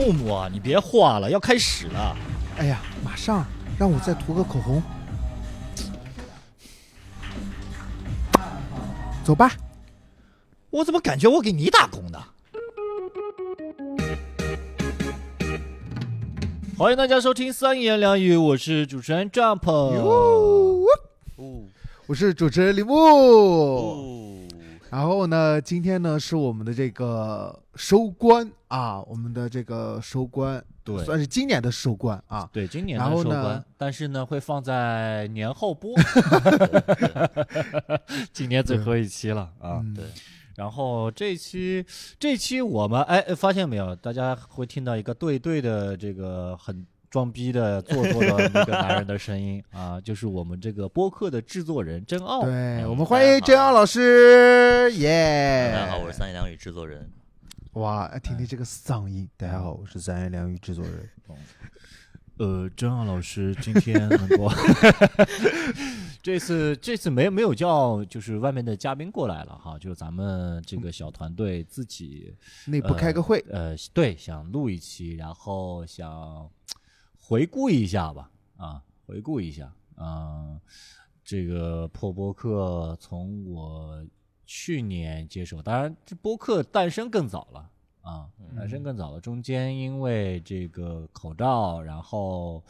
木木啊，你别画了，要开始了。哎呀，马上让我再涂个口红。走吧，我怎么感觉我给你打工呢？欢迎大家收听三言两语，我是主持人 Jump。我是主持人李牧。哦，然后呢，今天呢是我们的这个收官啊，我们的这个收官，对算是今年的收官啊。对，今年的收官，但是呢会放在年后播，今年最后一期了啊。嗯对然后这期这期我们哎发现没有，大家会听到一个对对的这个很装逼的做作的那个男人的声音 啊，就是我们这个播客的制作人真奥。对，嗯我们欢迎真奥老师，耶！大家好，我是三言两语制作人。哇，哎听听这个嗓音。大家好，我是三言两语制作人。呃，真奥老师今天能够 这次这次没没有叫就是外面的嘉宾过来了哈，就是咱们这个小团队自己内部开个会，呃，对，想录一期，然后想回顾一下吧，啊，回顾一下，嗯、这个破播客从我去年接手，当然这播客诞生更早了啊，诞生更早了，中间因为这个口罩，然后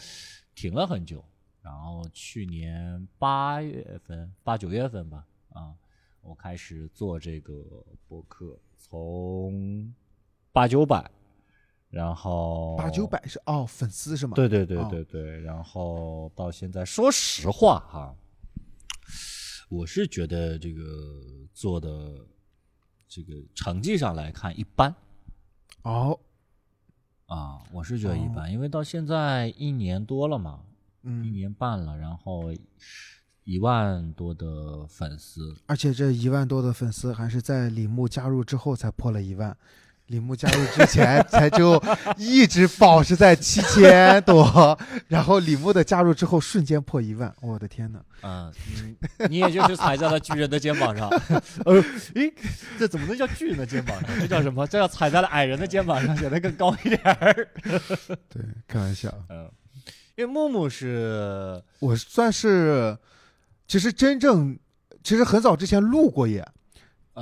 停了很久，然后去年八月份、八九月份吧，啊，我开始做这个播客，从八九百，然后八九，百是哦，粉丝是吗？对对对哦。对对，然后到现在，说实话哈，我是觉得这个做的这个成绩上来看一般哦，啊，我是觉得一般，因为到现在一年多了嘛，嗯。一嗯，年半了，然后一万多的粉丝，而且这一万多的粉丝还是在李牧加入之后才破了一万。李牧加入之前才就一直保持在七千多，然后李牧的加入之后瞬间破一万，我的天呐！嗯，你你也就是踩在了巨人的肩膀上，呃，诶，这怎么能叫巨人的肩膀上？这叫什么？这叫踩在了矮人的肩膀上，显得更高一点儿。对，开玩笑，嗯，因为木木是我算是其实真正其实很早之前录过也，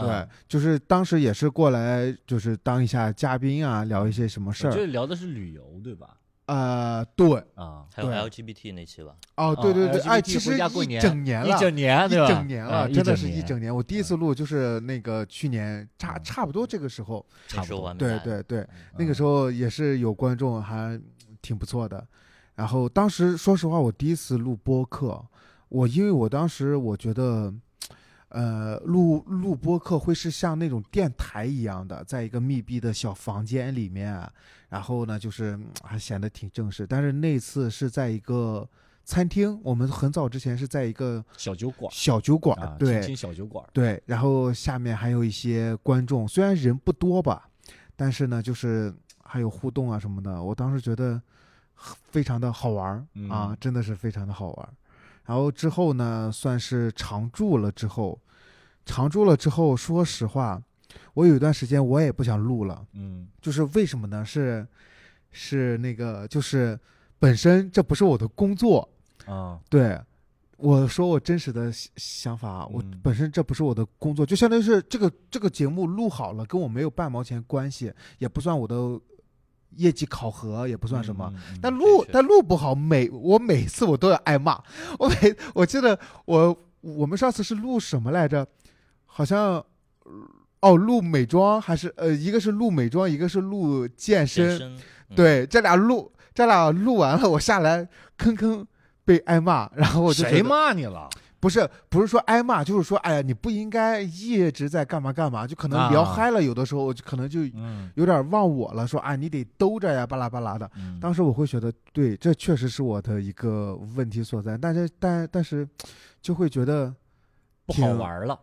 对嗯，就是当时也是过来就是当一下嘉宾啊，聊一些什么事儿。我这聊的是旅游，对吧？呃，对，啊，还有对 LGBT 那期吧，哦，对对对，哦哎其实一回家过年一整年了，整年，一对吧？整年了，嗯真的是一年整年。我第一次录就是那个去年差嗯差不多这个时候，差不多对对对，嗯那个时候也是有观众，还挺不错的。然后当时说实话，我第一次录播客，我因为我当时我觉得，呃，录录播客会是像那种电台一样的，在一个密闭的小房间里面，然后呢，就是嗯还显得挺正式。但是那次是在一个餐厅，我们很早之前是在一个小酒馆，小酒馆，啊，对小酒馆，对，然后下面还有一些观众，虽然人不多吧，但是呢，就是还有互动啊什么的。我当时觉得非常的好玩儿、啊嗯，真的是非常的好玩儿。然后之后呢，算是常驻了之后，常驻了之后，说实话，我有一段时间我也不想录了，嗯就是为什么呢？是是那个，就是本身这不是我的工作，啊，对，我说我真实的想想法啊，我嗯本身这不是我的工作，就相当于是这个这个节目录好了，跟我没有半毛钱关系，也不算我的业绩考核，也不算什么。但录但录不好，每我每次我都要挨骂。我每我记得我我们上次是录什么来着？好像哦录美妆还是呃一个是录美妆，一个是录健身。健身，嗯，对，这俩录这俩录完了，我下来吭吭被挨骂，然后我就谁骂你了？不是不是说挨骂，就是说哎呀，你不应该一直在干嘛干嘛，就可能聊啊。嗨了，有的时候我就可能就嗯，有点忘我了，说啊你得兜着呀，巴拉巴拉的。嗯。当时我会觉得，对，这确实是我的一个问题所在，但是但但是就会觉得不好玩了。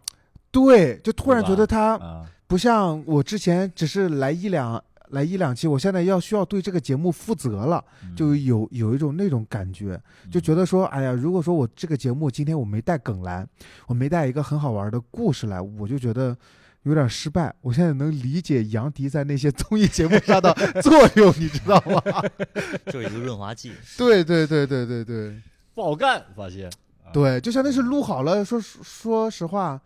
对，就突然觉得他啊，不像我之前只是来一两来一两期，我现在要需要对这个节目负责了，嗯就有有一种那种感觉，就觉得说，哎呀，如果说我这个节目今天我没带梗来，我没带一个很好玩的故事来，我就觉得有点失败。我现在能理解杨迪在那些综艺节目上的 作用，你知道吗？就是一个润滑剂。对对对对对对不好干，发现。啊，对，就相当于是录好了，说说实话，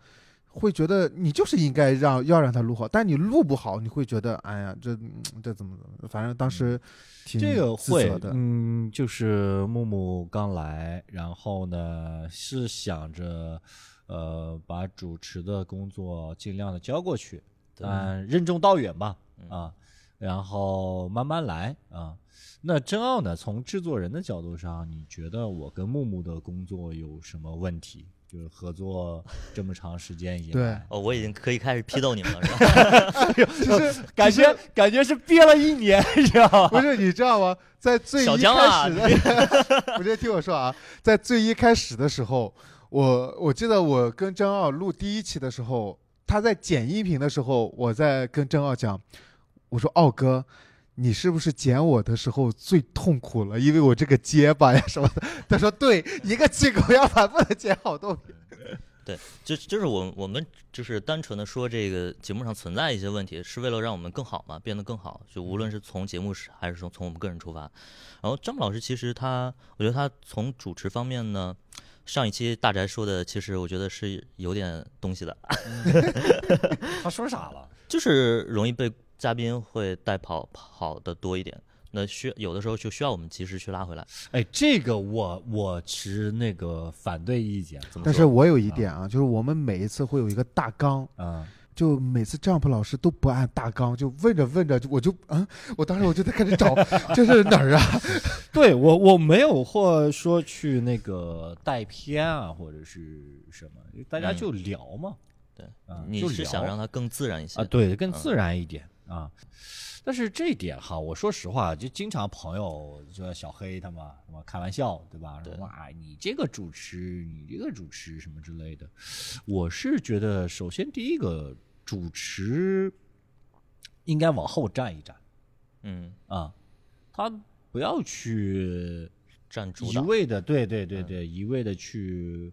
会觉得你就是应该让要让他录好，但你录不好，你会觉得哎呀，这嗯这怎么怎么，反正当时挺这个会。嗯，就是木木刚来，然后呢是想着，呃，把主持的工作尽量的交过去，对但任重道远吧，嗯啊，然后慢慢来啊。那真奥呢？从制作人的角度上，你觉得我跟木木的工作有什么问题？就是合作这么长时间以对来，哦，我已经可以开始批斗你们了，是吧？就是 感觉感觉是憋了一年，你知道吗？不是你知道吗？在最小一江啊开始的，不是听我说啊，在最一开始的时候，我我记得我跟真奥录第一期的时候，他在剪音频的时候，我在跟真奥讲，我说奥哥。你是不是剪我的时候最痛苦了？因为我这个结巴呀什么的。他说对，一个气口要反复的剪好多遍。就就是我我们就是单纯的说这个节目上存在一些问题，是为了让我们更好嘛，变得更好。就无论是从节目是还是从从我们个人出发。然后张老师其实他，我觉得他从主持方面呢，上一期大宅说的，其实我觉得是有点东西的，他说啥了？就是容易被嘉宾会带跑跑的多一点。那需有的时候就需要我们及时去拉回来。哎，这个我我持那个反对意见。但是我有一点啊，就是我们每一次会有一个大纲，啊，就每次 Jump 老师都不按大纲，就问着问着，我就啊，我当时我就在开始找，这是哪儿啊？对我我没有或说去那个带偏啊，或者是什么，大家嗯就聊嘛。对啊，你就是想让它更自然一些啊，对，更嗯自然一点啊。但是这一点哈，我说实话，就经常朋友就小黑他们什么开玩笑，对吧？哇，你这个主持，你这个主持什么之类的。我是觉得，首先第一个主持应该往后站一站嗯，啊，他不要去一占主一。味的，对对对嗯对，一味的去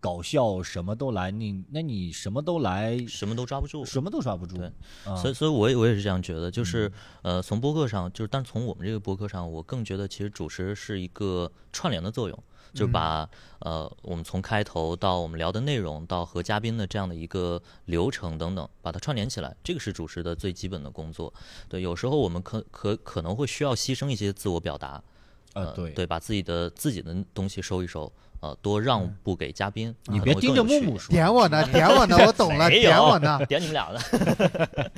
搞笑，什么都来，你那你什么都来，什么都抓不住，什么都抓不住。对。啊，所以，所以我也我也是这样觉得，嗯就是呃，从播客上，就是但从我们这个播客上，我更觉得其实主持是一个串联的作用，就是把呃我们从开头到我们聊的内容，到和嘉宾的这样的一个流程等等，把它串联起来，这个是主持的最基本的工作。对，有时候我们可可可能会需要牺牲一些自我表达，呃，对。对，把自己的自己的东西收一收，呃，多让步给嘉宾。你别盯着木木说，点我呢，点我呢，我懂了，点我呢。点你们俩的。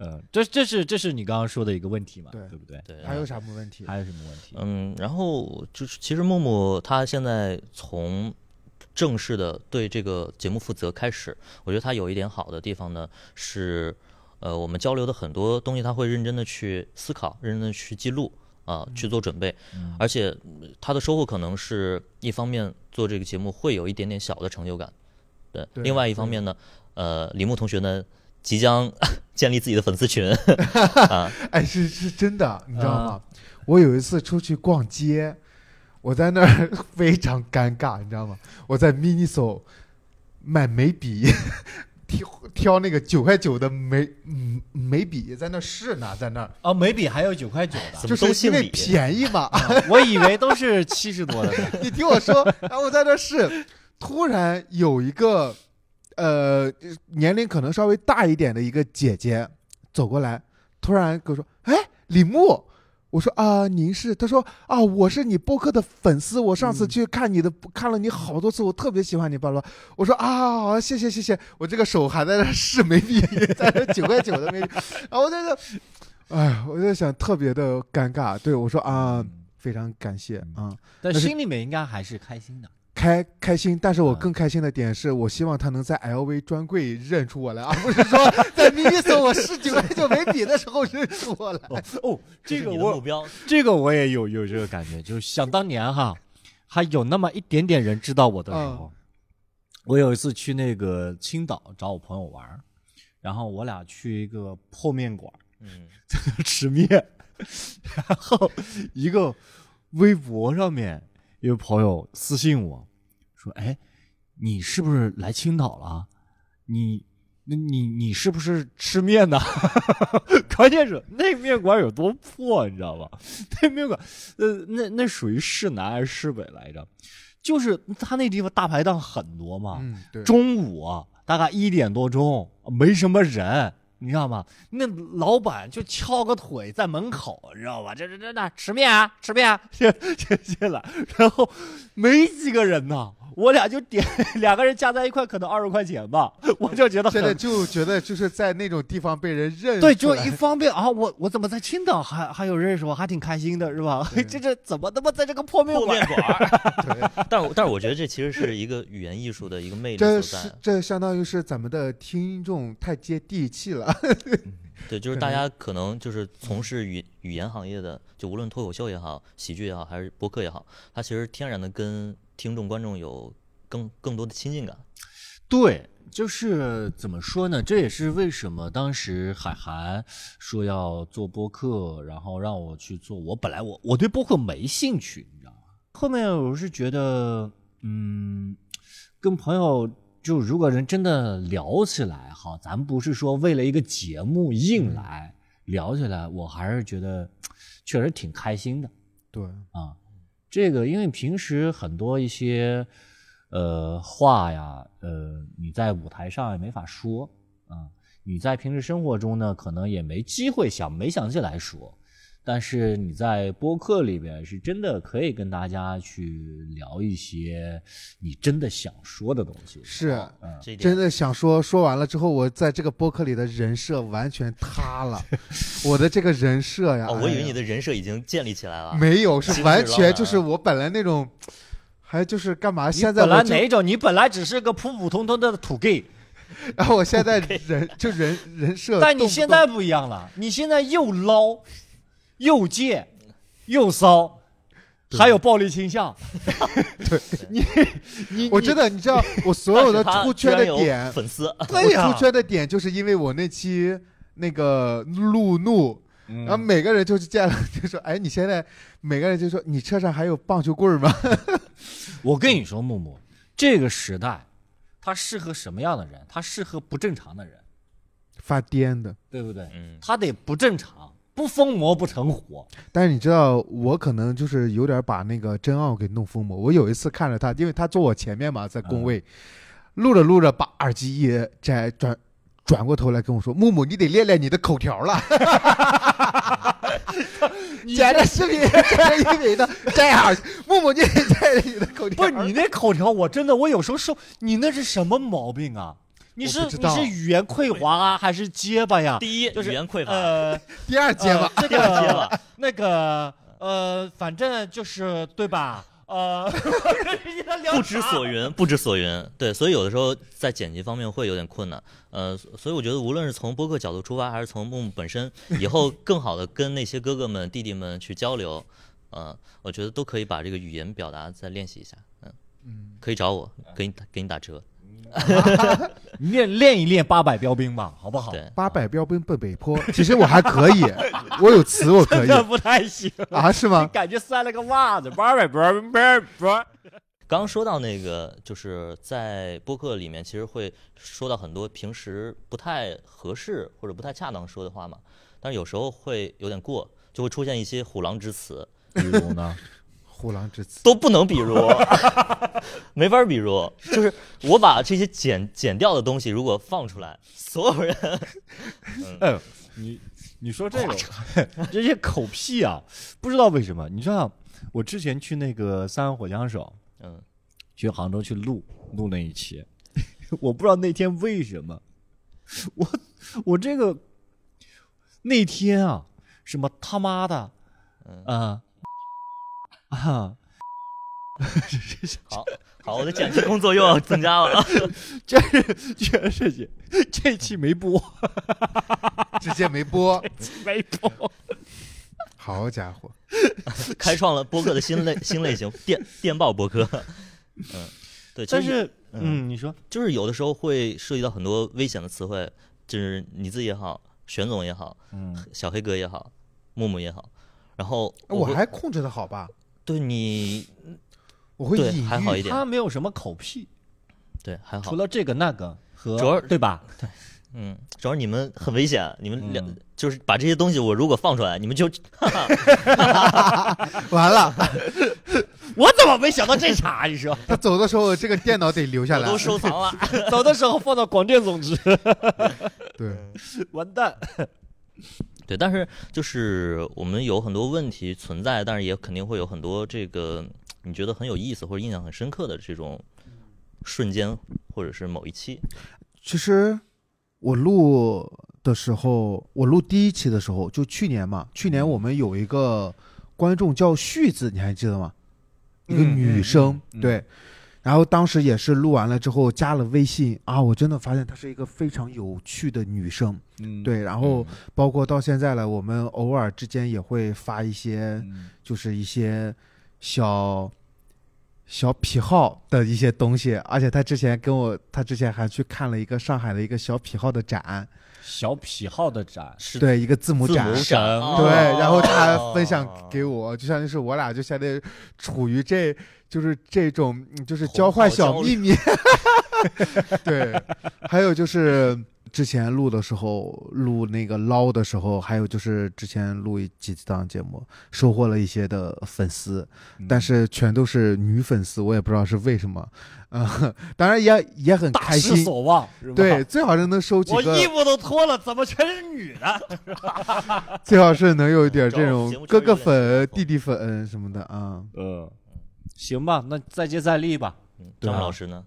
嗯，这这是这是你刚刚说的一个问题嘛，对对不对？对，还有啥么问题？还有什么问题？嗯，然后就是其实木木他现在从正式的对这个节目负责开始，我觉得他有一点好的地方呢是，呃，我们交流的很多东西他会认真的去思考，认真的去记录啊、去做准备，嗯而且嗯他的收获可能是一方面做这个节目会有一点点小的成就感，对，对另外一方面呢，呃，李牧同学呢即将 建立自己的粉丝群 啊，哎，是是真的，你知道吗？我有一次出去逛街，我在那儿 非常尴尬，你知道吗？我在 Miniso 买眉笔，挑挑那个九块九的眉嗯眉笔，在那儿试呢，在那儿，哦，眉笔还有九块九的，就是因为便宜嘛。我以为都是七十多的。你听我说，然后我在那试，突然有一个呃年龄可能稍微大一点的一个姐姐走过来，突然跟我说：“哎，李牧。”我说啊，您是？他说啊，我是你播客的粉丝，我上次去看你的，看了你好多次，我特别喜欢你，巴拉。我说啊，好，谢谢谢谢。我这个手还在那试眉笔，在那九块九的眉笔，然后我在这，哎，我在想特别的尴尬。对我说啊，嗯非常感谢啊。但但心里面应该还是开心的。开开心，但是我啊更开心的点是我希望他能在 LV 专柜认出我来，而不是说在 Miniso 我十九块九眉笔的时候认出我来。哦，这个我你的目标，这个我也有有这个感觉，就是想当年哈，还有那么一点点人知道我的时候，我有一次去那个青岛找我朋友玩，然后我俩去一个破面馆嗯，在那，吃面，然后一个微博上面有朋友私信我说：“哎，你是不是来青岛了？你那你你是不是吃面呢？关键是那面馆有多破，你知道吧？那面馆，呃，那那属于市南还是市北来着？就是他那地方大排档很多嘛，嗯，对，中午啊大概一点多钟，没什么人，你知道吗？那老板就翘个腿在门口，你知道吧？这这这那吃面啊，吃面啊，进进进来，然后没几个人呢，我俩就点 两个人加在一块，可能二十块钱吧，我就觉得现在。就觉得就是在那种地方被人认对，就一方面啊，我我怎么在青岛还还有认识我，还挺开心的，是吧？这这怎么他妈在这个破面破馆面馆儿。对，但是我但是我觉得这其实是一个语言艺术的一个魅力这所在。是这相当于是咱们的听众太接地气了。对，就是大家可能就是从事语语言行业的，就无论脱口秀也好、喜剧也好，还是播客也好，它其实天然的跟听众观众有更更多的亲近感。对，就是怎么说呢？这也是为什么当时海涵说要做播客，然后让我去做。我本来我我对播客没兴趣，你知道吗？后面我是觉得，嗯，跟朋友就如果人真的聊起来，哈，咱不是说为了一个节目硬来、聊起来，我还是觉得确实挺开心的。对，啊，这个因为平时很多一些呃话呀，呃你在舞台上也没法说啊，你在平时生活中呢，可能也没机会想没想起来说，但是你在播客里边是真的可以跟大家去聊一些你真的想说的东西。是真的想说，说完了之后，我在这个播客里的人设完全塌了。我的这个人设呀，哦，我以为你的人设已经建立起来了。没有，是完全就是我本来那种，还就是干嘛？现在本来哪种？你本来只是个普普通通的土 gay，然后我现在人就人人设，但你现在不一样了，你现在又捞，又贱，又骚，还有暴力倾向。对，你你我真的，你知道，我所有的出圈的点，粉丝，对呀出圈的点就是因为我那期那个路怒，嗯然后每个人就是见了就说，哎，你现在每个人就说你车上还有棒球棍儿吗？我跟你说，木木，这个时代，它适合什么样的人？它适合不正常的人，发癫的。对不对？嗯，他得不正常，不疯魔不成活。但是你知道，我可能就是有点把那个真奥给弄疯魔。我有一次看着他，因为他坐我前面嘛，在工位，录着录着把耳机一摘，转转过头来跟我说：“木木，你得练练你的口条了。”剪着视频，剪着音频的摘耳机，木木，你得摘着你的口条。不是你那口条，我真的，我有时候受你那是什么毛病啊？你是你是语言匮乏啊，还是结巴呀？第一就是语言匮乏，呃，第二节吧，呃这第二节个吧那个呃，反正就是对吧？呃，不知所云，不知所云。对，所以有的时候在剪辑方面会有点困难。呃，所以我觉得无论是从播客角度出发，还是从木木本身，以后更好的跟那些哥哥们、弟弟们去交流，呃，我觉得都可以把这个语言表达再练习一下。嗯，嗯，可以找我，给你给你打折。练练一练八百标兵吧，好不好？对，八百标兵奔北坡，其实我还可以，我有词我可以真的不太行，啊，是吗？感觉塞了个袜子，八百标兵，八百标。刚刚说到那个，就是在播客里面，其实会说到很多平时不太合适或者不太恰当说的话嘛，但是有时候会有点过，就会出现一些虎狼之词，比如呢？虎狼之词，都不能比如，没法比如。就是我把这些剪剪掉的东西，如果放出来，所有人。哎，你你说这个 这些口癖啊，不知道为什么。你知道，我之前去那个三湾火枪手，嗯，去杭州去录录那一期，我不知道那天为什么，我我这个那天啊，什么他妈的，嗯。啊 啊，好好，我的剪辑 工作又要增加了。这是这事情，这期没播，直接没播。没播。好家伙，开创了播客的新类新类型电电报播客。嗯，对，但是，嗯嗯，你说，就是有的时候会涉及到很多危险的词汇，就是你自己也好，玄总也好，嗯，小黑哥也好，木木也好，然后会我还控制的好吧？对你我会隐喻。还好一点他没有什么口癖，对还好除，了这个那个和主要对吧？对嗯，主要你们很危险，你们两、嗯就是把这些东西，我如果放出来，你们就 完了，我怎么没想到这茬？你说，他走的时候这个电脑得留下来我都。收藏了。走的时候放到广电总局，对，完蛋。对，但是就是我们有很多问题存在，但是也肯定会有很多这个你觉得很有意思或者印象很深刻的这种瞬间，或者是某一期。其实我录的时候，我录第一期的时候，就去年嘛，去年我们有一个观众叫旭子，你还记得吗？一个嗯女生，嗯嗯对。然后当时也是录完了之后加了微信啊，我真的发现她是一个非常有趣的女生，嗯，对。然后包括到现在了，我们偶尔之间也会发一些，嗯。就是一些小小癖好的一些东西，而且她之前跟我，她之前还去看了一个上海的一个小癖好的展，小癖好的展，是对，一个字母展。对，然后他分享给我，就相当于是我俩就现在处于这，就是这种，嗯就是交换小秘密。对，还有就是之前录的时候，录那个捞的时候，还有就是之前录一几档节目，收获了一些的粉丝，嗯但是全都是女粉丝，我也不知道是为什么。啊、当然也也很大失心。所望，是吧对，，最好是能收几个我衣，服都脱了，怎么全是女的？最好是能有一点这种哥哥粉、弟弟粉什么的啊。嗯，行吧，那再接再厉吧。嗯对啊张老师呢？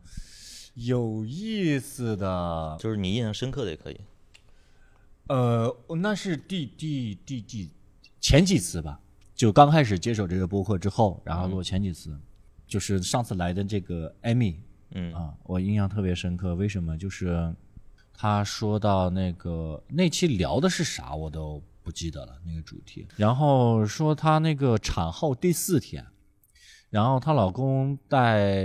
有意思的，就是你印象深刻的也可以。呃，那是第第第第前几次吧，就刚开始接手这个播客之后，然后录前几次，就是上次来的这个艾米嗯啊，我印象特别深刻。为什么？就是他说到那个那期聊的是啥，我都不记得了那个主题。然后说她那个产后第四天，然后她老公带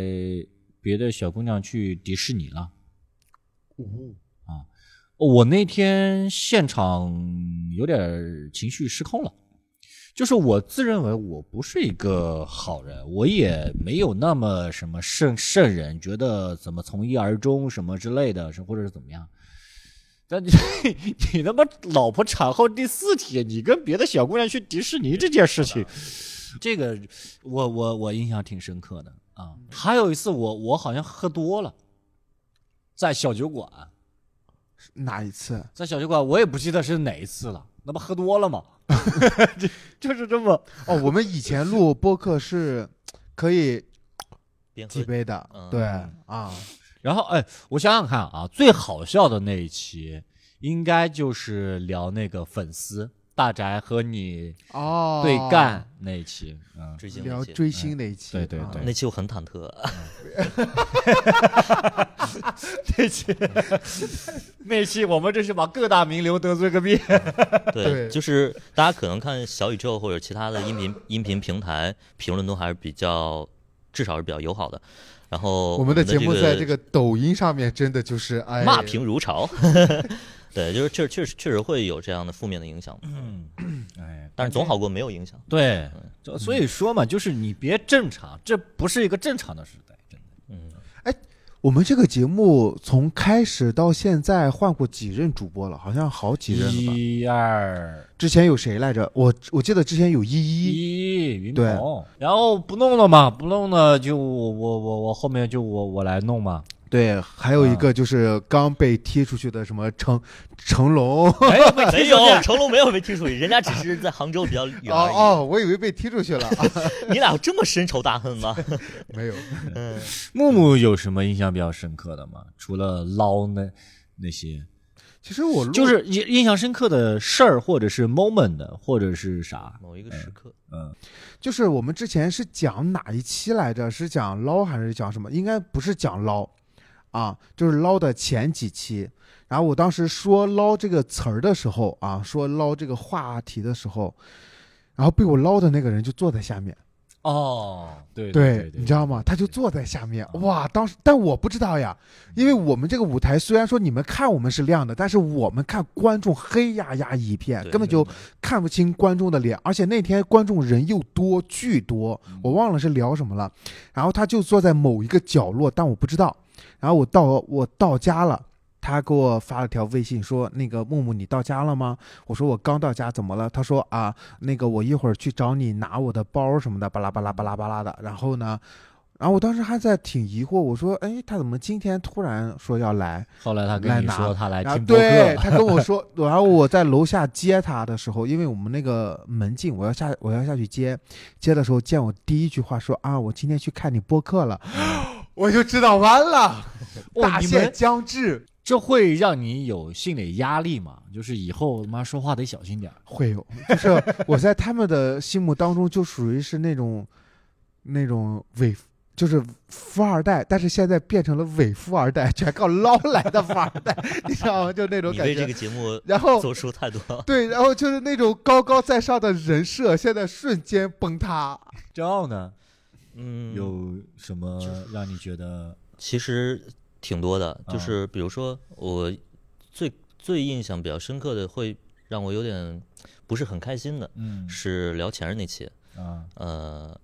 别的小姑娘去迪士尼了。我那天现场有点情绪失控了，就是我自认为我不是一个好人，我也没有那么什么圣圣人，觉得怎么从一而终什么之类的，是或者是怎么样。但你 你他妈老婆产后第四天，你跟别的小姑娘去迪士尼这件事情，这个我我我印象挺深刻的啊。还有一次我我好像喝多了，在小酒馆。哪一次？在小酒馆，我也不记得是哪一次了，那不喝多了吗？就 就是这么哦，我们以前录播客是可以几杯的，嗯。对啊，然后哎，我想想看啊，最好笑的那一期，应该就是聊那个粉丝大宅和你哦，对干那一期，嗯，追星那期。聊追星那一期，啊对对对。那期我很忐忑，那期那期我们这是把各大名流得罪个遍，对，对。就是大家可能看小宇宙或者其他的音频音频平台评论都还是比较，至少是比较友好的。然后我们的节目在这个个抖音上面真的就是哎，骂评如潮，对，就是确确实确实会有这样的负面的影响，嗯哎，但是总好过没有影响。对，就所以说嘛，就是你别正常，这不是一个正常的时代，真的。嗯，哎我们这个节目从开始到现在换过几任主播了？好像好几任了吧？一二之前有谁来着？我我记得之前有依依，一云对鹏，然后不弄了嘛，不弄了就我我我我后面就我我来弄嘛，对，还有一个就是刚被踢出去的什么成 成龙。哦没有被没踢出去有，成龙没有被踢出去，人家只是在杭州比较远而已。哦，我以为被踢出去了，你俩有这么深仇大恨吗？没有。嗯，木木有什么印象比较深刻的吗？除了捞那那些，其实我就是印印象深刻的事儿，或者是 moment，或者是啥？某一个时刻，嗯，就是我们之前是讲哪一期来着？是讲捞还是讲什么？应该不是讲捞啊，就是捞的前几期。然后我当时说“捞”这个词儿的时候啊，说捞这个话题的时候，然后被我捞的那个人就坐在下面。哦，对对对，你知道吗？他就坐在下面，哇！当时，但我不知道呀，因为我们这个舞台虽然说你们看我们是亮的，但是我们看观众黑压压一片，根本就看不清观众的脸，而且那天观众人又多，巨多，我忘了是聊什么了。然后他就坐在某一个角落，但我不知道。然后我到我到家了，他给我发了条微信说：“那个木木，你到家了吗？”我说：“我刚到家，怎么了？”他说：“啊，那个我一会儿去找你拿我的包什么的，巴拉巴拉巴拉巴拉的。”然后呢，然后我当时还在挺疑惑，我说：“哎，他怎么今天突然说要来？”后来他来跟你拿说他来然后听播客，对他跟我说，然后我在楼下接他的时候，因为我们那个门禁，我要下我要下去接，接的时候见我第一句话说啊，我今天去看你播客了，我就知道完了，哦大限将至，这会让你有心理压力吗？就是以后他妈说话得小心点。会有，就是我在他们的心目当中就属于是那种那种伪。就是富二代，但是现在变成了伪富二代，全靠捞来的富二代，你知道吗？就那种感觉你为这个。节目然后做出太多。对，然后就是那种高高在上的人设，现在瞬间崩塌。骄傲呢？嗯，有什么让你觉得？其实挺多的，啊。就是比如说我最最印象比较深刻的，会让我有点不是很开心的，嗯。是聊前任那期，啊。呃，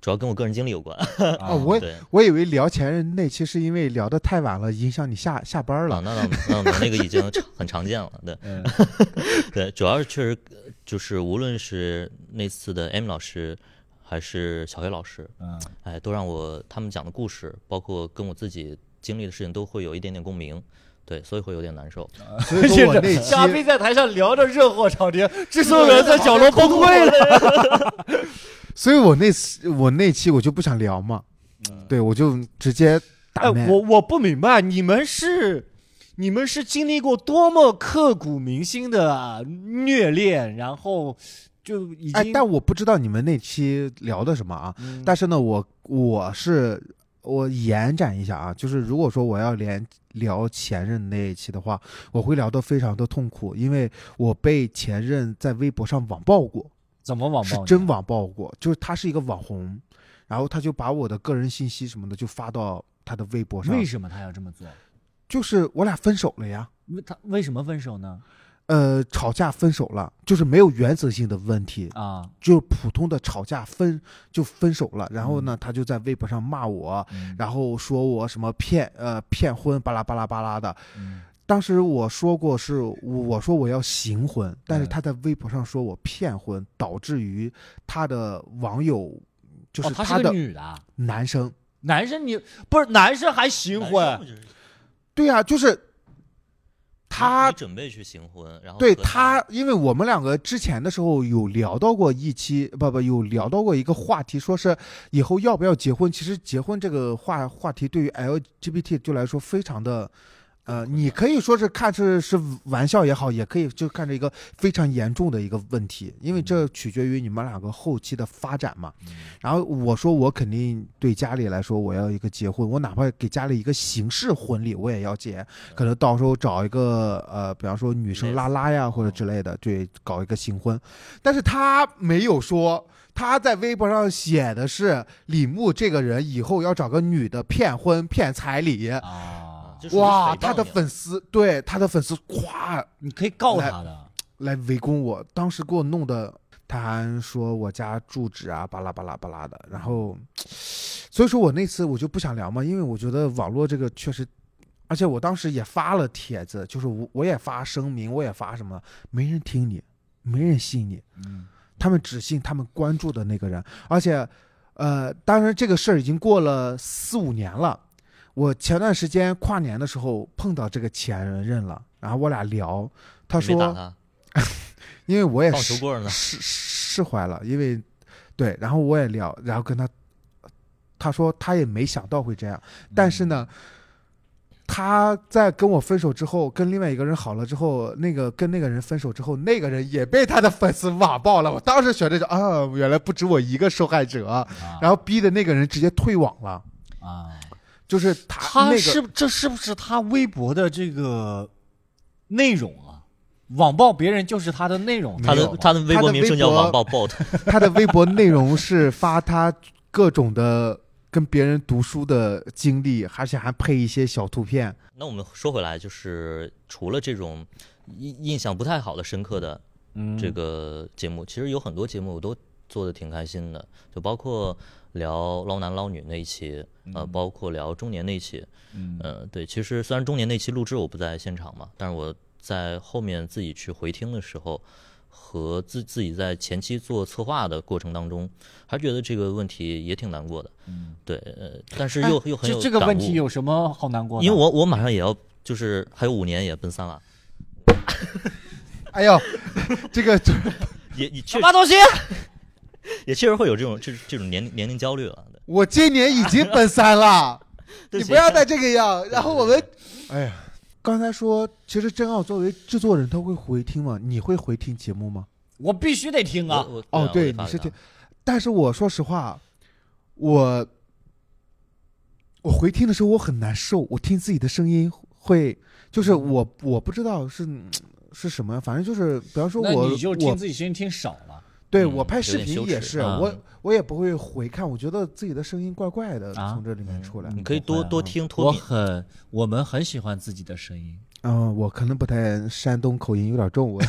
主要跟我个人经历有关。啊。哦，我对。我以为聊前任那期是因为聊的太晚了，影响你下下班啊，了。那那那那个已经很常见了，对。嗯。对，主要是确实呃就是无论是那次的 M 老师，还是小黑老师，嗯哎，都让我他们讲的故事，包括跟我自己经历的事情，都会有一点点共鸣，对，所以会有点难受。所以说我那期，嘉宾在台上聊着热火朝天，制作人在角落崩溃了。所以我那次我那期我就不想聊嘛，对我就直接打哎，麦。我我不明白，你们是你们是经历过多么刻骨铭心的虐恋，然后就已哎，经但我不知道你们那期聊的什么啊。嗯但是呢，我我是我延展一下啊，就是如果说我要连聊前任那一期的话，我会聊得非常的痛苦，因为我被前任在微博上网暴过。怎么网暴？是真？网暴过，就是他是一个网红，然后他就把我的个人信息什么的就发到他的微博上，为什么他要这么做？就是我俩分手了呀，为他为什么分手呢？呃，吵架分手了，就是没有原则性的问题，啊，就是普通的吵架分就分手了，然后呢，他就在微博上骂我，嗯然后说我什么骗呃骗婚巴拉巴拉巴拉的，嗯。当时我说过是我说我要行婚，但是嗯他在微博上说我骗婚，导致于他的网友就是他的个女的啊，男生，男生你不是男生还行婚对呀、就是他准备去行婚，然后对他，因为我们两个之前的时候有聊到过一期，不不，有聊到过一个话题，说是以后要不要结婚。其实结婚这个话话题对于 LGBT 就来说非常的，呃，你可以说是看是是玩笑也好，也可以就看着一个非常严重的一个问题，因为这取决于你们两个后期的发展嘛。然后我说我肯定对家里来说我要一个结婚，我哪怕给家里一个形式婚礼我也要结，可能到时候找一个呃，比方说女生拉拉呀或者之类的，对，搞一个新婚。但是他没有说。他在微博上写的是李牧这个人以后要找个女的骗婚骗彩礼，啊，哇，他的粉丝对他的粉丝咵你可以告他的。来围攻我，当时给我弄的，他还说我家住址啊，巴拉巴拉巴拉的，然后，所以说我那次我就不想聊嘛，因为我觉得网络这个确实，而且我当时也发了帖子，就是我我也发声明，我也发什么，没人听你，没人信你，嗯他们只信他们关注的那个人，而且，呃，当然这个事儿已经过了四五年了。我前段时间跨年的时候碰到这个前任了，然后我俩聊，他说，他？因为我也释释释怀了，因为对，然后我也聊，然后跟他，他说他也没想到会这样，但是呢，他在跟我分手之后，跟另外一个人好了之后，那个跟那个人分手之后，那个人也被他的粉丝网暴了。我当时觉得就啊，原来不止我一个受害者，啊。然后逼的那个人直接退网了，啊，就是他那个他是这是不是他微博的这个内容啊？网暴别人就是他的内容，他的他的微博名称叫网暴 bot，他的微博内容是发他各种的跟别人读书的经历，而且还配一些小图片。那我们说回来，就是除了这种印印象不太好的、深刻的嗯这个节目，其实有很多节目我都做的挺开心的，就包括聊捞男捞女那一期，呃，包括聊中年那一期，嗯呃，对，其实虽然中年那期录制我不在现场嘛，但是我在后面自己去回听的时候，和自自己在前期做策划的过程当中，还觉得这个问题也挺难过的。嗯，对，呃，但是又、又很有这这个问题有什么好难过的？因为我我马上也要，就是还有五年也奔三了，哎呦，这个也你去什么东西？也确实会有这种这这种年龄年龄焦虑了。我今年已经奔三了，你不要再这个样。然后我们，哎呀，刚才说，其实真奥作为制作人，他会回听吗？你会回听节目吗？我必须得听啊！哦，对，你是听，但是我说实话，我我回听的时候我很难受，我听自己的声音会，就是嗯我我不知道是是什么，反正就是，比方说那我你就听自己声音听少了嗯对我拍视频也是，啊我我也不会回看，我觉得自己的声音怪怪的，啊从这里面出来。你可以多多听脱我。很，我们很喜欢自己的声音，嗯，我可能不太山东口音有点重，我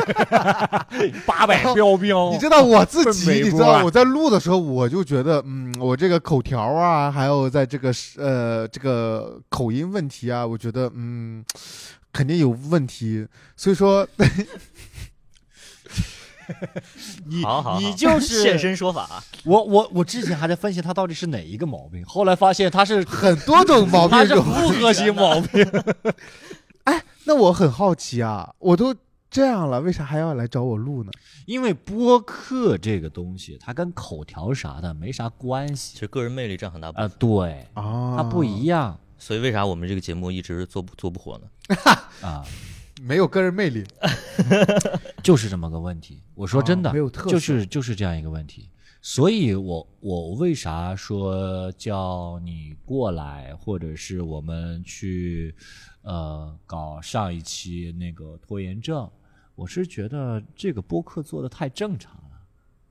八百标标你知道我自己，你知道我在录的时候，我就觉得，嗯，我这个口条啊，还有在这个呃这个口音问题啊，我觉得嗯 肯定有问题，所以说 你好好好你就是 现身说法，我我我之前还在分析他到底是哪一个毛病，后来发现他是 很多种毛病他是有。复合型毛病。哎那我很好奇啊，我都这样了，为啥还要来找我录呢？因为播客这个东西，它跟口条啥的没啥关系其系实个人魅力占很大部啊、分。对，啊，它不一样所以为啥我们这个节目一直做不做不火呢？啊，没有个人魅力，就是这么个问题。我说真的，啊没有特色就是就是这样一个问题。所以我我为啥说叫你过来，或者是我们去呃搞上一期那个拖延症？我是觉得这个播客做的太正常了。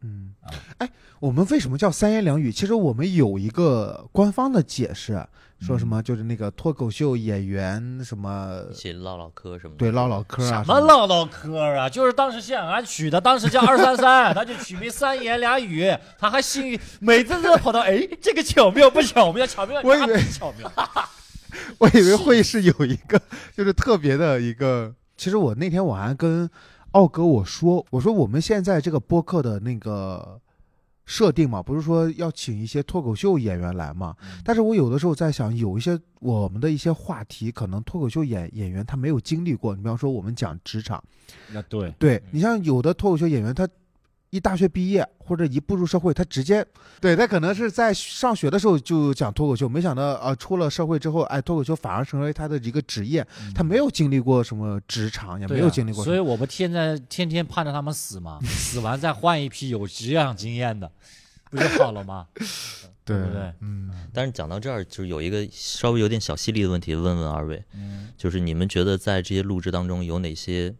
嗯，哎，我们为什么叫三言两语？其实我们有一个官方的解释，说什么就是那个脱口秀演员什么一起唠唠嗑什么的。对唠唠嗑啊，什么唠唠嗑啊？就是当时谢安安取的，当时叫二三三，他就取名三言两语，他还心每次都跑到 哎，这个巧妙不巧妙？巧妙，我以为巧妙。我以为会是有一个就是特别的一个。其实我那天我还跟奥哥我说，我说我们现在这个播客的那个设定嘛，不是说要请一些脱口秀演员来嘛？但是我有的时候在想，有一些我们的一些话题，可能脱口秀演演员他没有经历过。你比方说我们讲职场，那对，对你像有的脱口秀演员，他一大学毕业或者一步入社会，他直接对他可能是在上学的时候就讲脱口秀，没想到啊、出了社会之后，哎，脱口秀反而成为他的一个职业，他没有经历过什么职场，也没有经历过。所以我们现在天天盼着他们死嘛，死完再换一批有职场经验的，不就好了吗？对对不对嗯，但是讲到这儿，就是有一个稍微有点小犀利的问题，问问二位，嗯，就是你们觉得在这些录制当中有哪些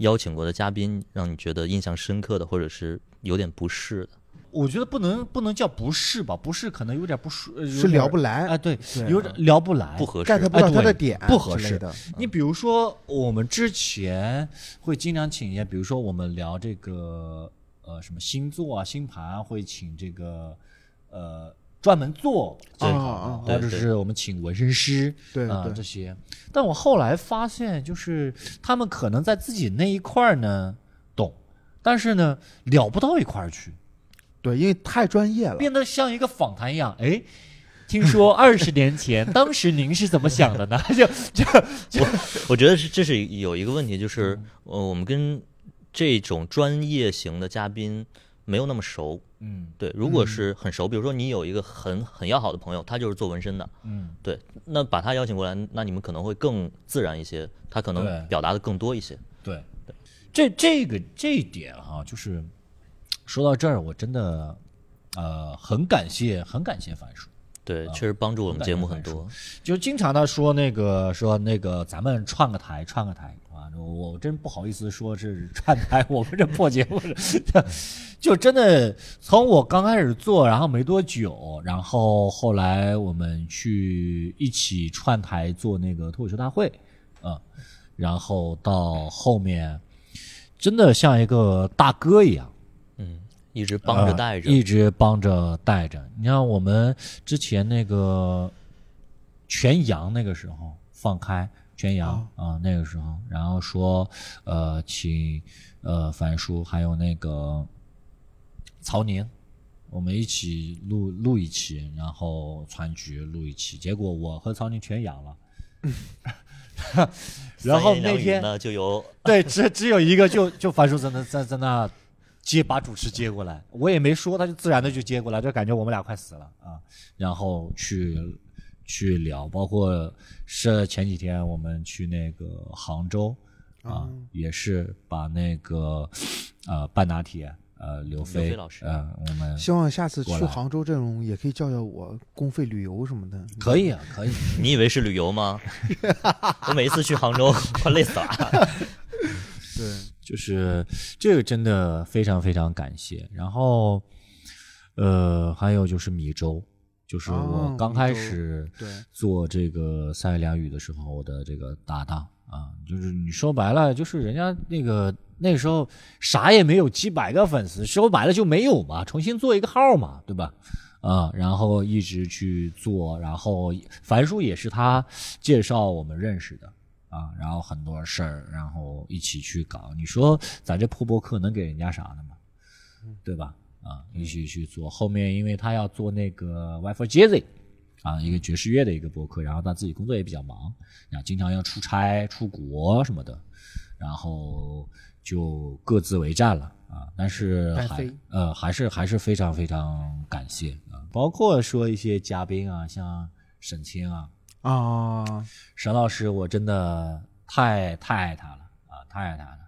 邀请过的嘉宾让你觉得印象深刻的，或者是有点不适的？我觉得不能不能叫不适吧，不适可能有点不舒，呃是聊不来，啊，对，对。有点聊不来，不合适。get 不到哎对他的点，不合适的。你比如说，我们之前会经常请一些，比如说我们聊这个呃什么星座啊、星盘啊，会请这个呃专门做这啊或者是我们请纹身师对对啊这些。但我后来发现，就是他们可能在自己那一块儿呢懂，但是呢聊不到一块儿去，对，因为太专业了。变得像一个访谈一样。哎，听说二十年前，当时您是怎么想的呢？就就我我觉得是这是有一个问题，就是嗯呃，我们跟这种专业型的嘉宾没有那么熟。嗯对，如果是很熟，比如说你有一个很很要好的朋友，他就是做纹身的，嗯。对，那把他邀请过来，那你们可能会更自然一些，他可能表达的更多一些。对，对这这个这一点哈、就是说到这儿，我真的呃很感谢，很感谢樊叔，对，啊确实帮助我们节目很多。就经常他说那个说那个咱们串个台，串个台啊，我我真不好意思说是 串台，我们这破节目是，就真的从我刚开始做，然后没多久，然后后来我们去一起串台做那个脱口秀大会，啊，然后到后面真的像一个大哥一样。嗯，一直帮着呃带着，一直帮着带着。你像我们之前那个全阳那个时候放开全阳啊、那个时候，然后说呃请呃樊叔还有那个曹宁。我们一起录录一期，然后川局录一期，结果我和曹宁全阳了，然后那天呢就有 对，只只有一个就就樊叔在那在在那接把主持接过来，我也没说，他就自然的就接过来，就感觉我们俩快死了啊，然后去去聊，包括是前几天我们去那个杭州啊，也是把那个呃半拿铁呃刘飞飞老师呃我们希望下次过来去杭州这种也可以叫叫我公费旅游什么的。可以啊可以，你以为是旅游吗？我每一次去杭州快累死了。对，就是这个真的非常非常感谢。然后，呃，还有就是米粥，就是我哦刚开始对做这个三言两语的时候，我的这个搭档啊，就是你说白了，就是人家那个那个时候啥也没有，几百个粉丝，说白了就没有嘛，重新做一个号嘛，对吧？啊，然后一直去做，然后樊叔也是他介绍我们认识的啊，然后很多事儿，然后一起去搞。你说咱这破播客能给人家啥呢嘛？对吧？啊，一起去做。后面因为他要做那个 w i f e Jazzy 啊，一个爵士乐的一个播客，然后他自己工作也比较忙，啊，经常要出差、出国什么的，然后就各自为战了啊。但是还呃还是还是非常非常感谢啊，包括说一些嘉宾啊，像沈清啊，啊，沈老师，我真的太太爱他了啊，太爱他了。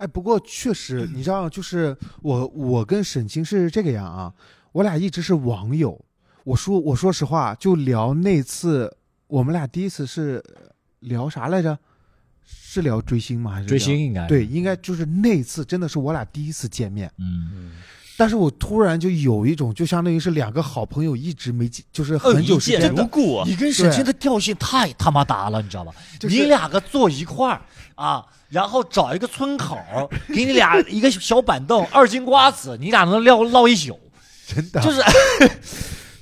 哎，不过确实，你知 道，就是我我跟沈清是这个样啊，我俩一直是网友。我说我说实话，就聊那次我们俩第一次是聊啥来着？是聊追星吗？还是追星应该对，应该就是那次真的是我俩第一次见面。嗯，但是我突然就有一种，就相当于是两个好朋友一直没见，就是呃很久一见时间的如故啊！你跟沈清的调性太他妈搭了，你知道吧？就是你两个坐一块儿啊，然后找一个村口，给你俩一个小板凳，二斤瓜子，你俩能唠唠一宿，真的就是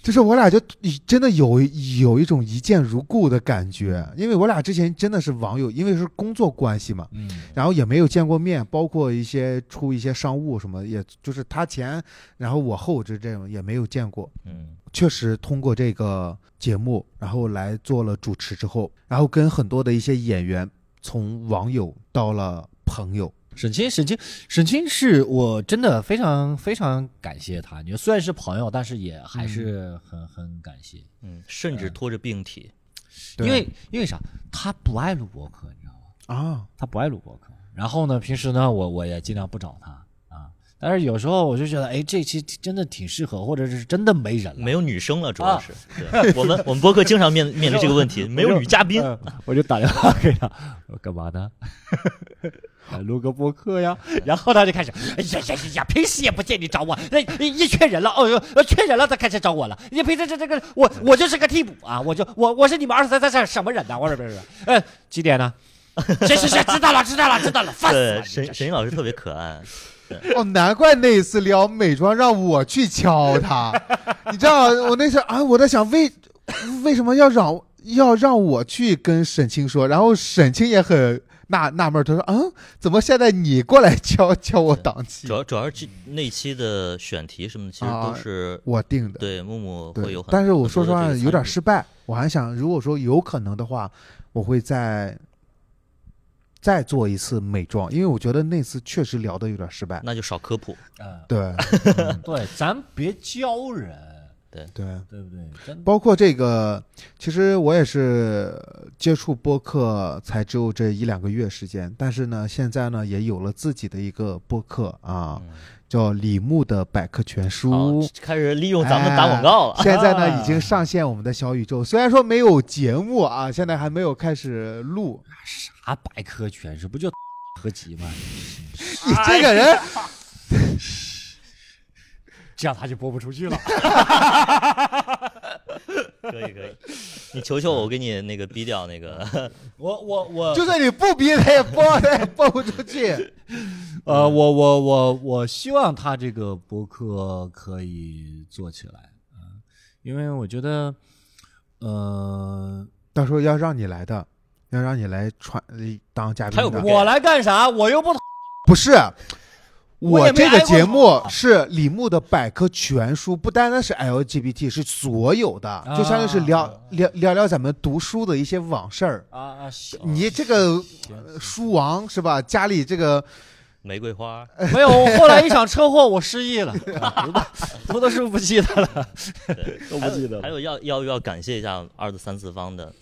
就是我俩就真的有有一种一见如故的感觉，因为我俩之前真的是网友，因为是工作关系嘛，嗯然后也没有见过面，包括一些出一些商务什么，也就是他前，然后我后，就这种也没有见过。嗯，确实通过这个节目，然后来做了主持之后，然后跟很多的一些演员从网友到了朋友，沈清，沈清，沈清是我真的非常非常感谢他。你说虽然是朋友，但是也还是很、很感谢，嗯，甚至拖着病体，对因为因为啥？他不爱录播客，你知道吗？啊，他不爱录播客。然后呢，平时呢，我我也尽量不找他啊。但是有时候我就觉得，哎，这期真的挺适合，或者是真的没人了，没有女生了，主啊要是。对我们我们播客经常面面临这个问题，没有女嘉宾。嗯我就打电话给他，我干嘛呢？来录个播客呀。然后他就开始，哎呀呀呀呀，平时也不见你找我，那一一缺人了，哦哟，呃缺人了，他开始找我了。你平时这这个，我我就是个替补啊，我就我我是你们二十三三什么人呢？我说不是不是，呃，几点呢？行行行，知道了知道了知道了，烦死了沈沈老师特别可爱，哦，难怪那一次聊美妆让我去敲他，你知道我那时候啊，我在想为为什么要让要让我去跟沈清说，然后沈清也很纳纳闷，他说嗯，怎么现在你过来敲敲我档期主？要主要是这那期的选题什么的，其实啊都是我定的，对木木会有很，但是我说实话有点失败，我还想如果说有可能的话，我会再再做一次美妆，因为我觉得那次确实聊的有点失败。那就少科普。嗯，对 对，咱别教人，对。对对不对？包括这个，其实我也是接触播客才只有这一两个月时间，但是呢，现在呢也有了自己的一个播客啊，嗯叫李牧的百科全好书。，开始利用咱们打广告了。哎 现在呢啊已经上线我们的小宇宙，虽然说没有节目啊，现在还没有开始录。啥百科全书不就 合集吗？你这个人，这样他就播不出去了。可以可以，你求求我，我给你那个逼掉那个。我我我就算你不逼他也播，他也播不出去。呃，我我我我希望他这个博客可以做起来啊、因为我觉得，呃，到时候要让你来的，要让你来传呃当嘉宾我来干啥？我又不不是，我这个节目是李牧的百科全书，不单单是 LGBT，是所有的，就相当于是聊、啊聊聊聊咱们读书的一些往事儿。啊啊，你这个书王是吧？家里这个玫瑰花，没有，我后来一场车祸，我失忆了，啊多的是不记得了，都不记得了还有要要要感谢一下二的三次方的，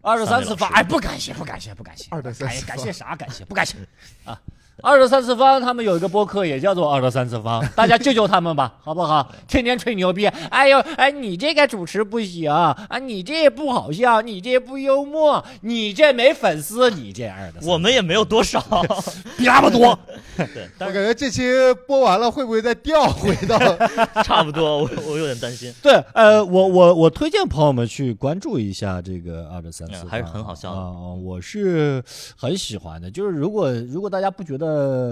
二十三次方，哎，不感谢，不感谢，不感谢，二的三次方感感谢啥？感谢不感谢啊？二十三次方他们有一个播客也叫做二十三次方，大家救救他们吧，好不好？天天吹牛逼，哎呦，哎，你这个主持不行啊，你这不好笑，你这不幽默，你这没粉丝，你这二的，我们也没有多少，比他们多，对，我但感觉这期播完了会不会再调回到？差不多，我我有点担心。对，呃，我我我推荐朋友们去关注一下这个二十三次方，嗯还是很好笑的啊、我是很喜欢的。就是如果如果大家不觉得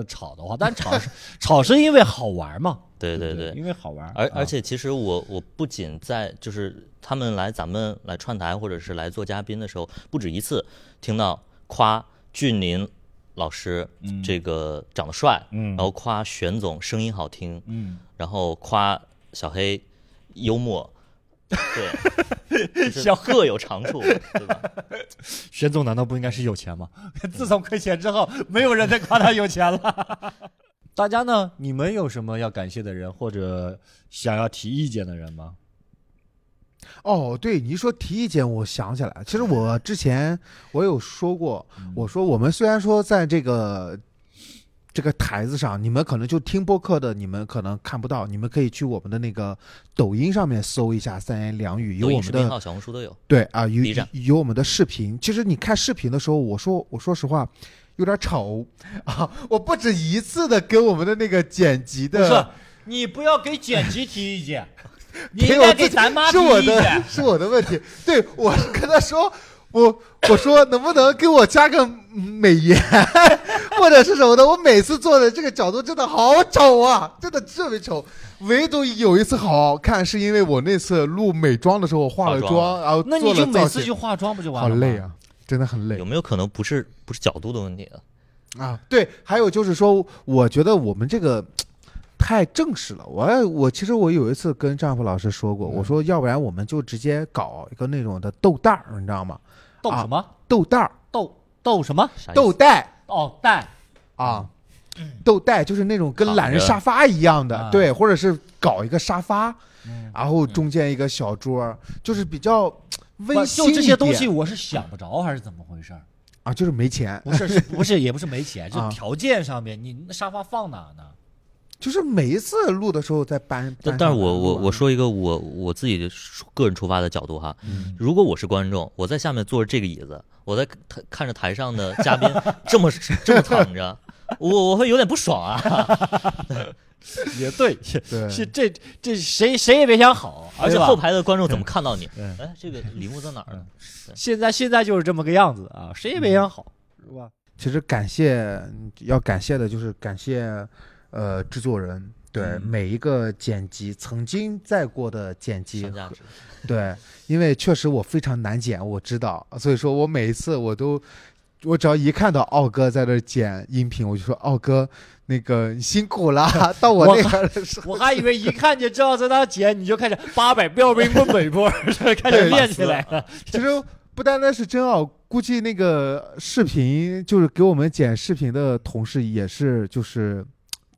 吵的话，但吵是 吵是因为好玩嘛，对对对对，因为好玩。啊。而而且其实我我不仅在就是他们来咱们来串台或者是来做嘉宾的时候，不止一次听到夸俊林老师嗯。这个长得帅，嗯。然后夸玄总声音好听，嗯，然后夸小黑幽默，对，就是小各有长处，对吧？玄总难道不应该是有钱吗？自从亏钱之后，没有人再夸他有钱了。大家呢？你们有什么要感谢的人，或者想要提意见的人吗？哦，对，你一说提意见，我想起来了。其实我之前我有说过，嗯我说我们虽然说在这个这个台子上，你们可能就听播客的，你们可能看不到，你们可以去我们的那个抖音上面搜一下三言两语，有我们的小红书都有。对啊，有有我们的视频。其实你看视频的时候，我说我说实话。有点丑啊！我不止一次的跟我们的那个剪辑不是的，，你不要给剪辑提意见，你给应该给咱妈提是我意见的。是我的问题。对我跟他说，我我说能不能给我加个美颜 或者是什么的？我每次做的这个角度真的好丑啊，真的特别丑。唯独有一次好好看，是因为我那次录美妆的时候我化了妆妆，然后那你就每次了造型，就化妆不就完了吗？好累啊，真的很累有没有可能不是不是角度的问题啊？啊。对，还有就是说，我觉得我们这个。太正式了，我我其实我有一次跟丈夫老师说过，嗯我说要不然我们就直接搞一个那种的豆袋儿，你知道吗？豆什么？豆袋儿、豆豆什么？豆袋哦，袋。啊，豆袋就是那种跟懒人沙发一样的，啊对，或者是搞一个沙发，嗯然后中间一个小桌儿，就是比较温馨一就这些东点西我是想不着，还是怎么回事儿？啊，就是没钱，不是，是不是，也不是没钱，就啊条件上面，你那沙发放哪呢？就是每一次录的时候在搬。但但是我我我说一个我我自己的个人出发的角度哈，嗯如果我是观众，我在下面坐着这个椅子，我在看看着台上的嘉宾 这么这么躺着，我我会有点不爽啊。也对，对是这这谁谁也别想好，而且后排的观众怎么看到你？嗯哎，这个礼物在哪儿呢？现在现在就是这么个样子啊，谁也别想好，是吧？其实感谢要感谢的就是感谢呃制作人，对、嗯每一个剪辑曾经在过的剪辑。对，因为确实我非常难剪，我知道，所以说我每一次我都，我只要一看到奥哥在那剪音频，我就说奥哥，那个你辛苦了。到我那边的时候，我还以为一看就知道在那剪，你就开始八百标兵奔北坡，开始练起来了。其实不单单是真奥，估计那个视频就是给我们剪视频的同事也是，就是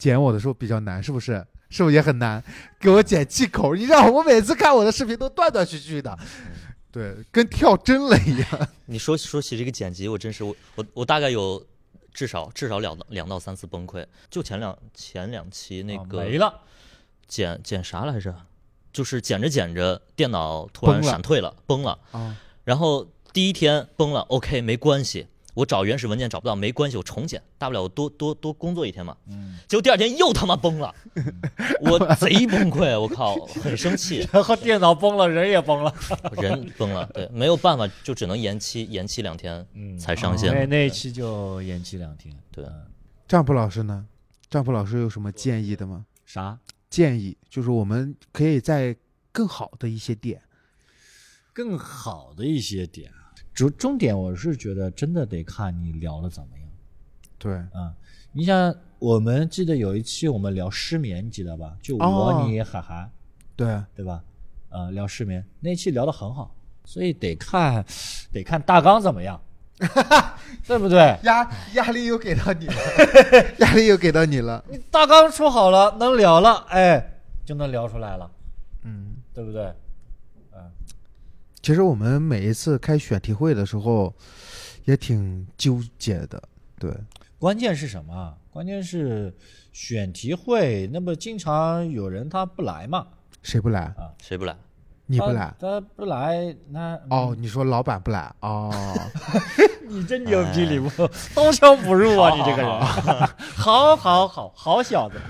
剪我的时候比较难，是不是？是不是也很难？给我剪气口，你让我每次看我的视频都断断续续的，对，跟跳针了一样。你说说起这个剪辑，我真是我我我大概有至少至少两到两到三次崩溃。就前两前两期那啊个没了，剪剪啥来着？就是剪着剪着，电脑突然闪退了，崩了。啊，然后第一天崩了，OK，没关系，我找原始文件找不到，没关系，我重剪，大不了我多多多工作一天嘛。嗯，结果第二天又他妈崩了，我贼崩溃，我靠，很生气，然后电脑崩了，人也崩了，人崩了，对，没有办法，就只能延期，延期两天嗯才上线。那那一期就延期两天。对嗯丈夫老师呢？丈夫老师有什么建议的吗？啥？建议就是我们可以在更好的一些点，更好的一些点，重重点我是觉得真的得看你聊的怎么样。对，嗯，你像我们记得有一期我们聊失眠，你记得吧？就我、哦你、海涵，对，对吧？呃，聊失眠那期聊的很好，所以得看得看大纲怎么样，对不对？压压力又给到你了，压力又给到你了，你大纲说好了，能聊了，哎，就能聊出来了，嗯。对不对？其实我们每一次开选题会的时候，也挺纠结的。对，关键是什么啊？关键是选题会，那么经常有人他不来嘛，谁不来啊？谁不来？你不来？他不来，那哦，你说老板不来？哦，你真牛逼，李牧，刀枪不入啊！你这个人，好好 好好小子，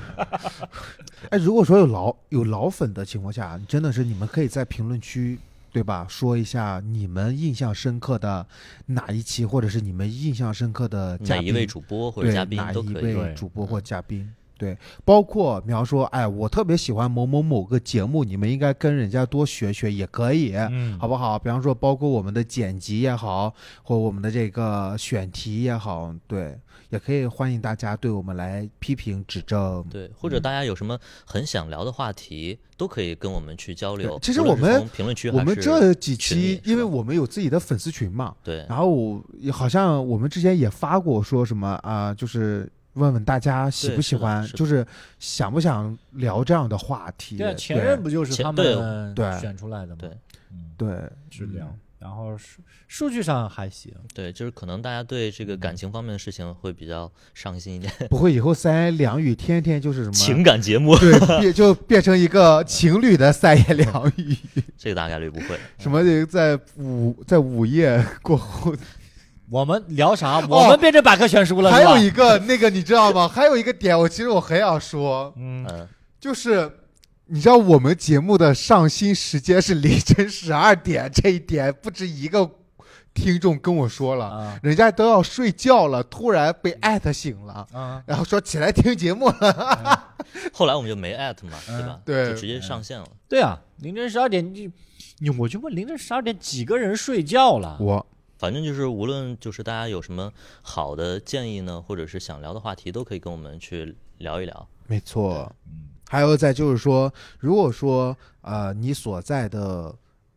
哎，如果说有老有老粉的情况下，真的是你们可以在评论区，对吧？说一下你们印象深刻的哪一期，或者是你们印象深刻的，哪一位主播或者嘉宾哪一都可以。位对主播或嘉宾。对，包括比方说，哎，我特别喜欢某某某个节目，你们应该跟人家多学学，也可以。嗯好不好？比方说，包括我们的剪辑也好，或我们的这个选题也好，对，也可以欢迎大家对我们来批评指正。对，或者大家有什么很想聊的话题，都可以跟我们去交流。其实我们评论区我们这几期，因为我们有自己的粉丝群嘛，对然后我好像我们之前也发过说什么啊、就是问问大家喜不喜欢，就是想不想聊这样的话题。对啊，前任不就是他们对选出来的吗？对嗯，对质量，然后数数据上还行，对，就是可能大家对这个感情方面的事情会比较上心一点，不会以后三言两语天天就是什么情感节目对，变就变成一个情侣的三言两语，这个大概率不会。什么在午在午夜过后，我们聊啥？我们变成百科全书了，还有一个那个你知道吗？还有一个点，我其实我很想说，嗯，嗯，就是你知道我们节目的上新时间是凌晨十二点，这一点不止一个听众跟我说了，啊人家都要睡觉了，突然被艾特醒了，啊，然后说起来听节目了。后来我们就没艾特嘛，对吧？对就直接上线了。对啊，凌晨十二点，你你我就问凌晨十二点几个人睡觉了？我反正就是无论就是大家有什么好的建议呢，或者是想聊的话题，都可以跟我们去聊一聊。没错，还有再就是说，如果说呃你所在的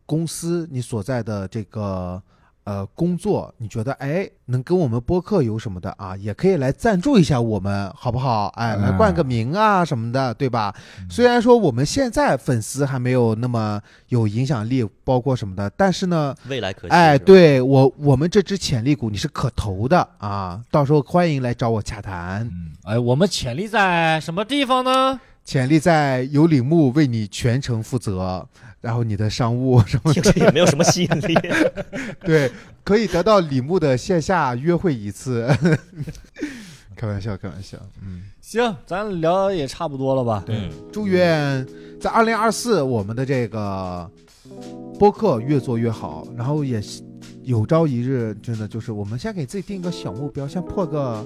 公司，你所在的这个呃工作，你觉得哎能跟我们播客有什么的啊，也可以来赞助一下我们，好不好？哎，来冠个名啊什么的，对吧？虽然说我们现在粉丝还没有那么有影响力，包括什么的，但是呢，未来可期。哎，对我我们这支潜力股你是可投的啊，到时候欢迎来找我洽谈。嗯，哎，我们潜力在什么地方呢？潜力在有李牧为你全程负责，然后你的商务 什么听着也没有什么吸引力。对，可以得到李牧的线下约会一次。开玩笑，开玩笑。嗯，行，咱聊也差不多了吧？对，祝愿在二零二四我们的这个播客越做越好，然后也有朝一日真的就是我们先给自己定个小目标，先破个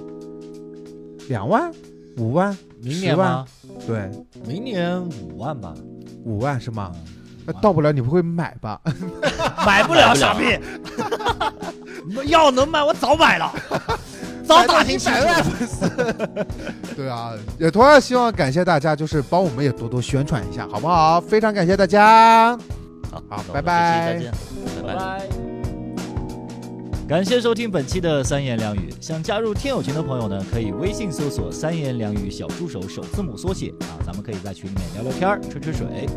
两万、五万、明年10万吗？对，明年五万吧。五万是吗？嗯那到不了你不会买吧？买不了，傻逼！要能买，我早买了，早打听百万粉丝。对啊，也同样希望感谢大家，就是帮我们也多多宣传一下，好不好？非常感谢大家。好，拜拜再见，拜拜。拜。感谢收听本期的三言两语。想加入听友群的朋友呢，可以微信搜索“三言两语小助手”首字母缩写啊，咱们可以在群里面聊聊天儿、吹吹水。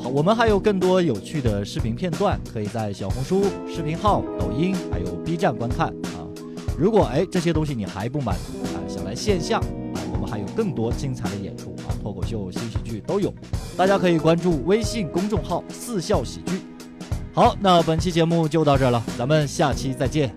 好，我们还有更多有趣的视频片段，可以在小红书、视频号、抖音还有 B 站观看啊。如果哎这些东西你还不满足啊，想来线下啊，我们还有更多精彩的演出啊，脱口秀、新喜剧都有。大家可以关注微信公众号“四笑喜剧”。好，那本期节目就到这了，咱们下期再见。